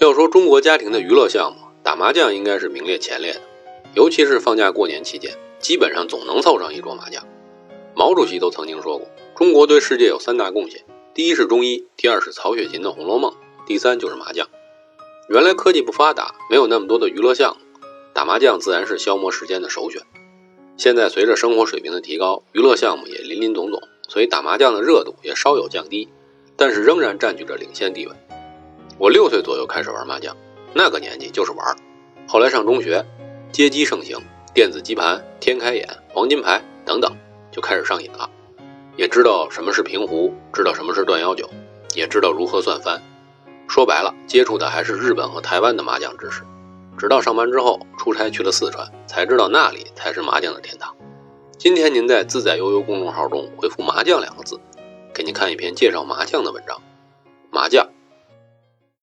要说中国家庭的娱乐项目，打麻将应该是名列前列的。尤其是放假过年期间，基本上总能凑上一桌麻将。毛主席都曾经说过，中国对世界有三大贡献：第一是中医，第二是曹雪芹的《红楼梦》，第三就是麻将。原来科技不发达，没有那么多的娱乐项目，打麻将自然是消磨时间的首选。现在随着生活水平的提高，娱乐项目也林林总总，所以打麻将的热度也稍有降低，但是仍然占据着领先地位。我六岁左右开始玩麻将，那个年纪就是玩。后来上中学，街机盛行，电子机盘、天开眼、黄金牌等等就开始上瘾了。也知道什么是平胡，知道什么是断幺九，也知道如何算番。说白了，接触的还是日本和台湾的麻将知识。直到上班之后出差去了四川，才知道那里才是麻将的天堂。今天您在自在悠悠公众号中回复“麻将”两个字，给您看一篇介绍麻将的文章。麻将。